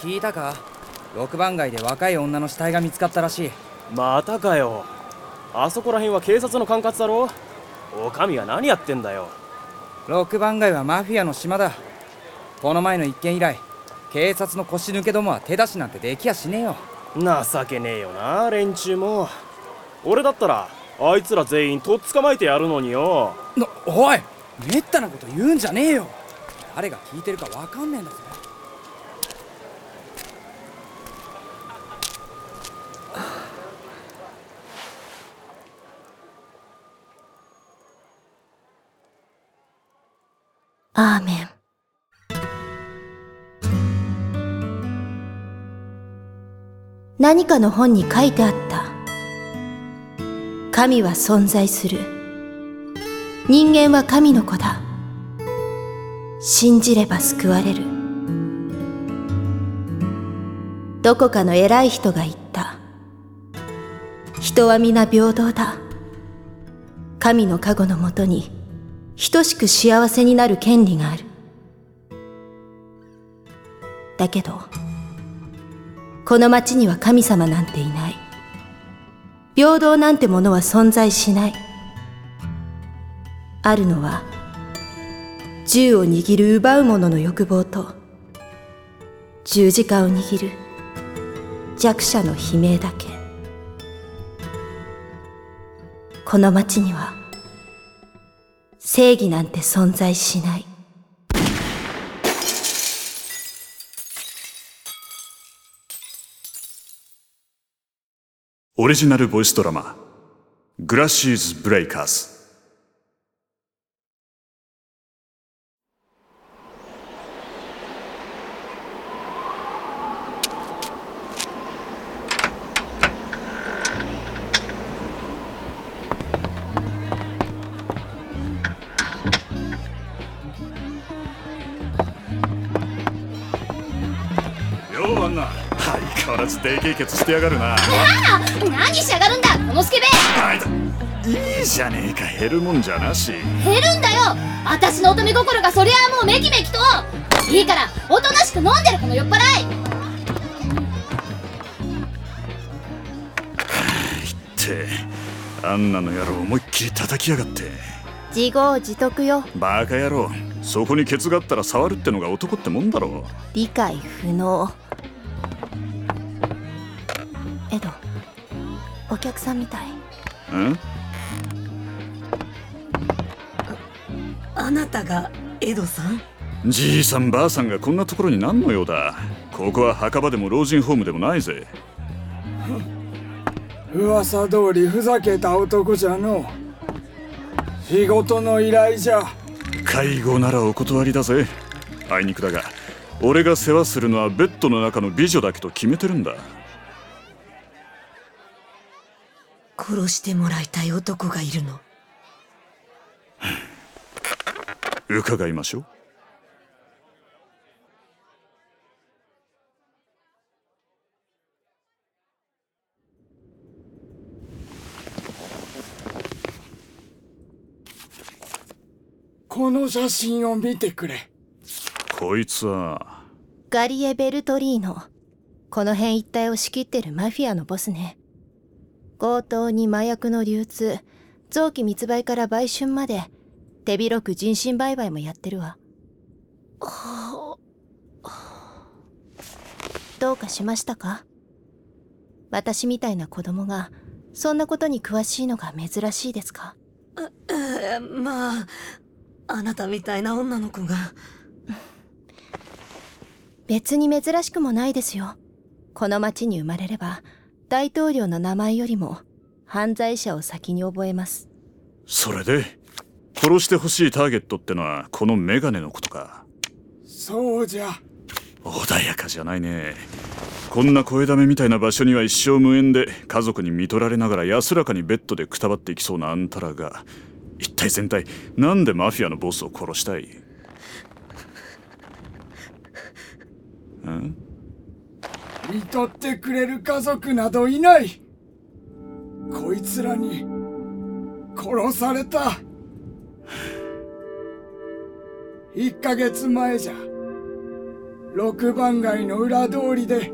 聞いたか？6番街で若い女の死体が見つかったらしい。またかよ。あそこら辺は警察の管轄だろ？お上は何やってんだよ。6番街はマフィアの島だ。この前の一件以来警察の腰抜けどもは手出しなんてできやしねえよ。情けねえよな連中も。俺だったらあいつら全員とっ捕まえてやるのによ。なおいめったなこと言うんじゃねえよ。誰が聞いてるかわかんねえんだぞアーメン。何かの本に書いてあった。神は存在する。人間は神の子だ。信じれば救われる。どこかの偉い人が言った。人は皆平等だ。神の加護のもとに等しく幸せになる権利がある。だけど、この町には神様なんていない。平等なんてものは存在しない。あるのは、銃を握る奪う者の欲望と、十字架を握る弱者の悲鳴だけ。この町には、正義なんて存在しない。オリジナルボイスドラマ「グラシーズ・ブレイカーズ」相変わらずデケケツしてやがるな。何しやがるんだこのスケベ。あいだいいじゃねえか減るもんじゃなし。減るんだよ。私の乙女心がそりゃあもうメキメキと。いいからおとなしく飲んでるこの酔っ払い。ってあんなの野郎思いっきり叩きやがって。自業自得よ。バカ野郎そこにケツがあったら触るってのが男ってもんだろ理解不能。エド、お客さんみたい。ん？あなたがエドさん？じいさんばあさんがこんなところに何の用だ。ここは墓場でも老人ホームでもないぜ。噂通りふざけた男じゃの仕事の依頼じゃ。介護ならお断りだぜ。あいにくだが俺が世話するのはベッドの中の美女だけと決めてるんだ殺してもらいたい男がいるの。伺いましょう。この写真を見てくれ。こいつは。ガリエ・ベルトリーノ。この辺一帯を仕切ってるマフィアのボスね。強盗に麻薬の流通、臓器密売から売春まで、手広く人身売買もやってるわ。どうかしましたか？私みたいな子供が、そんなことに詳しいのが珍しいですか？えーまああなたみたいな女の子が別に珍しくもないですよ。この町に生まれれば、大統領の名前よりも犯罪者を先に覚えます。それで殺してほしいターゲットってのはこのメガネのことか。そうじゃ。穏やかじゃないね。こんな声だめみたいな場所には一生無縁で家族に見取られながら安らかにベッドでくたばっていきそうなあんたらが一体全体なんでマフィアのボスを殺したい？ん？見とってくれる家族などいない。こいつらに殺された。1ヶ月前じゃ六番街の裏通りで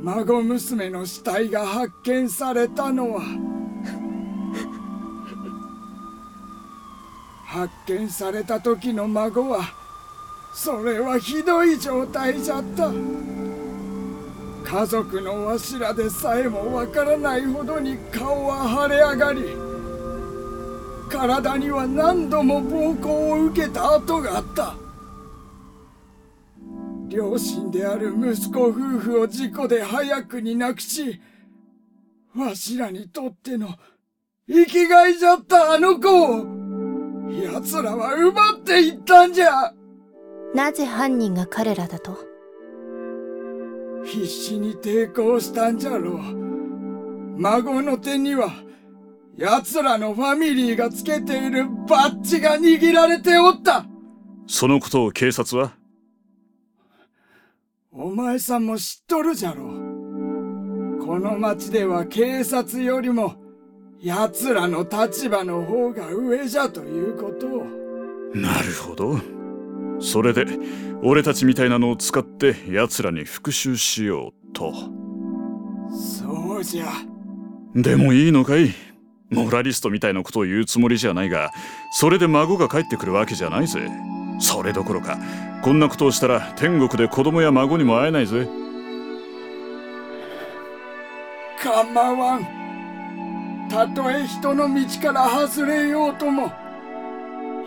孫娘の死体が発見されたのは。発見された時の孫はそれはひどい状態じゃった。家族のわしらでさえもわからないほどに顔は腫れ上がり体には何度も暴行を受けた跡があった。両親である息子夫婦を事故で早くに亡くしわしらにとっての生きがいじゃったあの子を奴らは奪っていったんじゃ。なぜ犯人が彼らだと？必死に抵抗したんじゃろう。孫の手には奴らのファミリーがつけているバッジが握られておった。そのことを警察は？お前さんも知っとるじゃろこの町では警察よりも奴らの立場の方が上じゃということを。なるほどそれで俺たちみたいなのを使って奴らに復讐しようと。そうじゃ。でもいいのかい？モラリストみたいなことを言うつもりじゃないがそれで孫が帰ってくるわけじゃないぜ。それどころかこんなことをしたら天国で子供や孫にも会えないぜ。構わん。たとえ人の道から外れようとも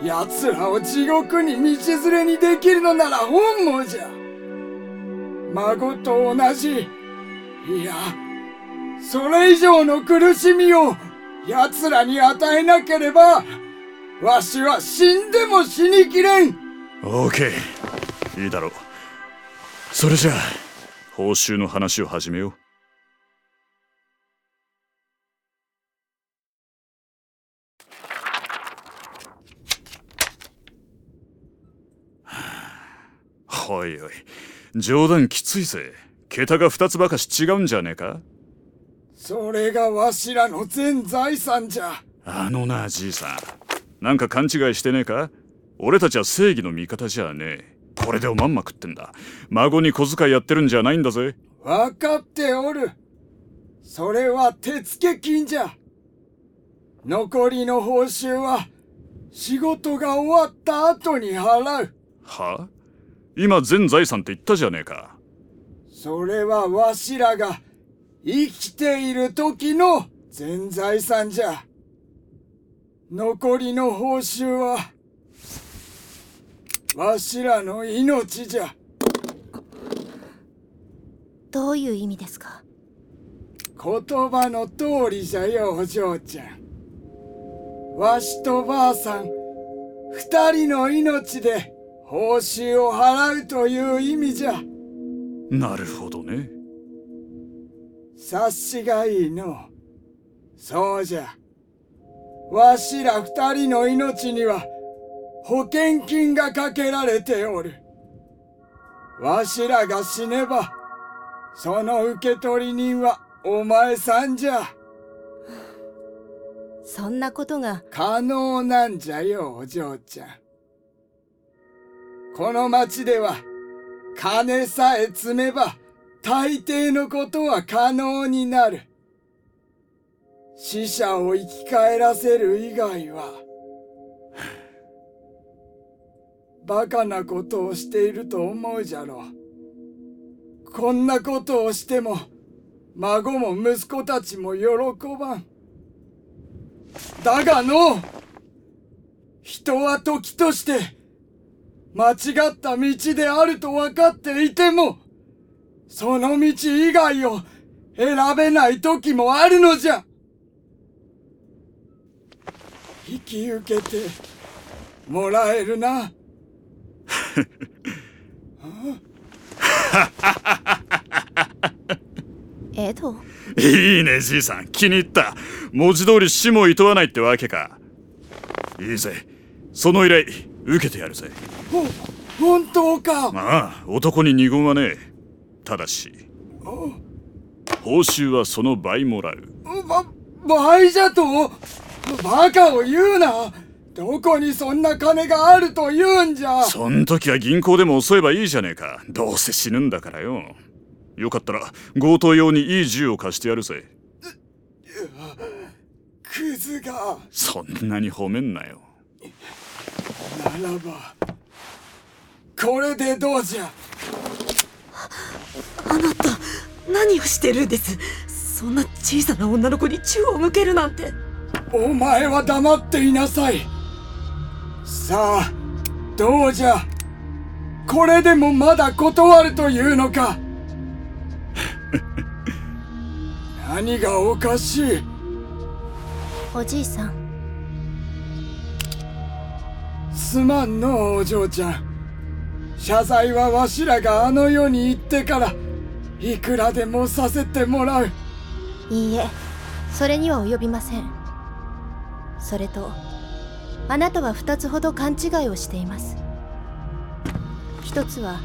奴らを地獄に道連れにできるのなら本望じゃ。孫と同じ。いやそれ以上の苦しみを奴らに与えなければわしは死んでも死にきれん。オーケーいいだろう。それじゃあ報酬の話を始めよう。いおい。冗談きついぜ。桁が2つばかし違うんじゃねえか？それがわしらの全財産じゃ。あのなじいさん。なんか勘違いしてねえか？俺たちは正義の味方じゃねえ。これでおまんま食ってんだ。孫に小遣いやってるんじゃないんだぜ。わかっておる。それは手付金じゃ。残りの報酬は仕事が終わった後に払う。は？今全財産って言ったじゃねえか。それはわしらが生きている時の全財産じゃ。残りの報酬はわしらの命じゃ。どういう意味ですか？言葉の通りじゃよお嬢ちゃん。わしとばあさん二人の命で報酬を払うという意味じゃ。なるほどね。察しがいいの。そうじゃ。わしら二人の命には保険金がかけられておる。わしらが死ねばその受取人はお前さんじゃ。そんなことが。可能なんじゃよお嬢ちゃんこの町では金さえ積めば大抵のことは可能になる。死者を生き返らせる以外はバカなことをしていると思うじゃろう。こんなことをしても孫も息子たちも喜ばん。だがの人は時として間違った道であると分かっていてもその道以外を選べない時もあるのじゃ。引き受けてもらえるな。エドいいねじいさん。気に入った。文字通り死も厭わないってわけか。いいぜ。その依頼受けてやるぜ。ほ本当か？ああ男に二言はねえ。ただし報酬はその倍もらう。ば倍じゃと？バカを言うな。どこにそんな金があると言うんじゃ？そん時は銀行でも襲えばいいじゃねえか。どうせ死ぬんだからよ。よかったら強盗用にいい銃を貸してやるぜ。クズが。そんなに褒めんなよならばこれでどうじゃ？あなた何をしてるんです？そんな小さな女の子に銃を向けるなんて。お前は黙っていなさい。さあどうじゃ？これでもまだ断るというのか？何がおかしい？おじいさんすまんのお嬢ちゃん。謝罪はわしらがあの世に行ってからいくらでもさせてもらう。いいえそれには及びません。それとあなたは2つほど勘違いをしています。一つは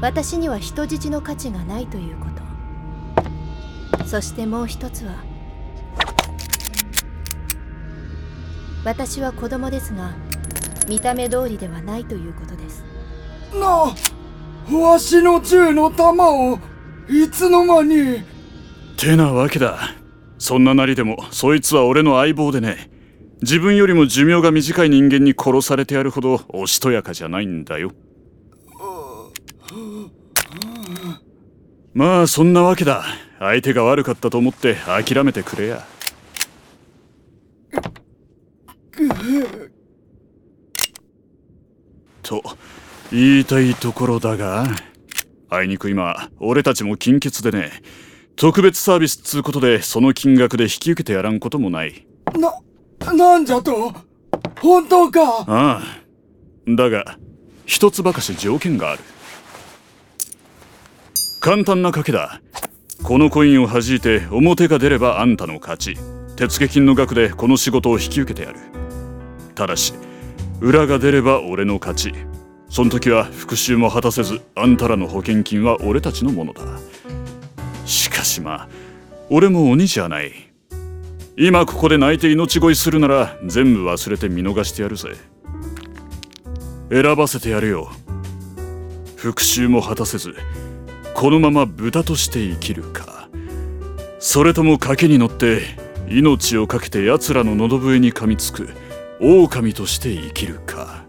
私には人質の価値がないということ。そしてもう一つは私は子供ですが見た目通りではないということです。なあわしの銃の弾をいつの間に。てなわけだ。そんななりでもそいつは俺の相棒でね。自分よりも寿命が短い人間に殺されてやるほどおしとやかじゃないんだよ。まあそんなわけだ。相手が悪かったと思って諦めてくれやと言いたいところだがあいにく今俺たちも金欠でね特別サービスっつうことでその金額で引き受けてやらんこともない。な、なんじゃと？本当か？ああ。だが一つばかし条件がある。簡単な賭けだ。このコインを弾いて表が出ればあんたの勝ち。手付金の額でこの仕事を引き受けてやる。ただし裏が出れば俺の勝ち。その時は復讐も果たせずあんたらの保険金は俺たちのものだ。しかしまあ俺も鬼じゃない。今ここで泣いて命乞いするなら全部忘れて見逃してやるぜ。選ばせてやるよ。復讐も果たせずこのまま豚として生きるか。それとも賭けに乗って命を懸けて奴らの喉笛に噛みつく。狼として生きるか。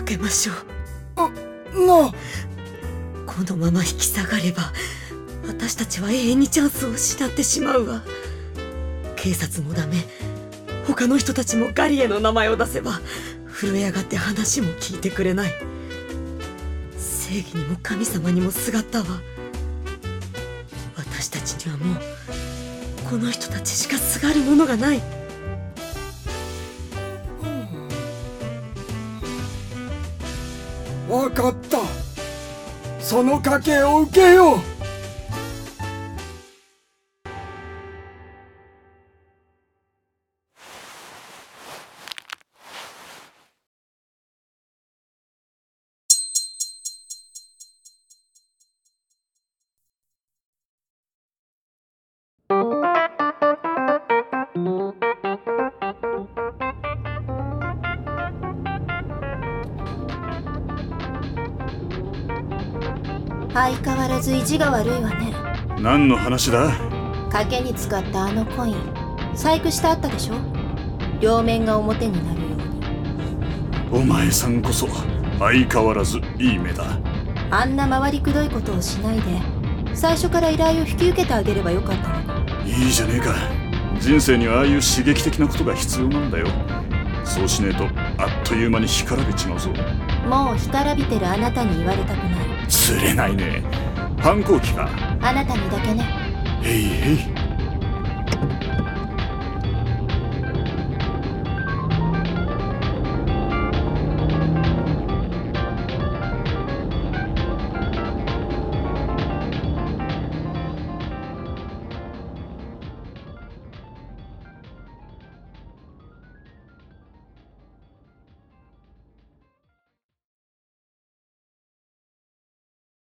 受けましょう。なこのまま引き下がれば私たちは永遠にチャンスを失ってしまうわ。警察もダメ。他の人たちもガリエの名前を出せば震え上がって話も聞いてくれない。正義にも神様にもすがったわ。私たちにはもうこの人たちしかすがるものがない。分かった。その賭けを受けよう。相変わらず意地が悪いわね。何の話だ？賭けに使ったあのコイン細工してあったでしょ？両面が表になるように。お前さんこそ相変わらずいい目だ。あんな回りくどいことをしないで最初から依頼を引き受けてあげればよかったのに。いいじゃねえか。人生にはああいう刺激的なことが必要なんだよ。そうしねえとあっという間に干からびちまうぞ。もう干からびてるあなたに言われたくない釣れないね。反抗期かあなたにだけね。へいへい。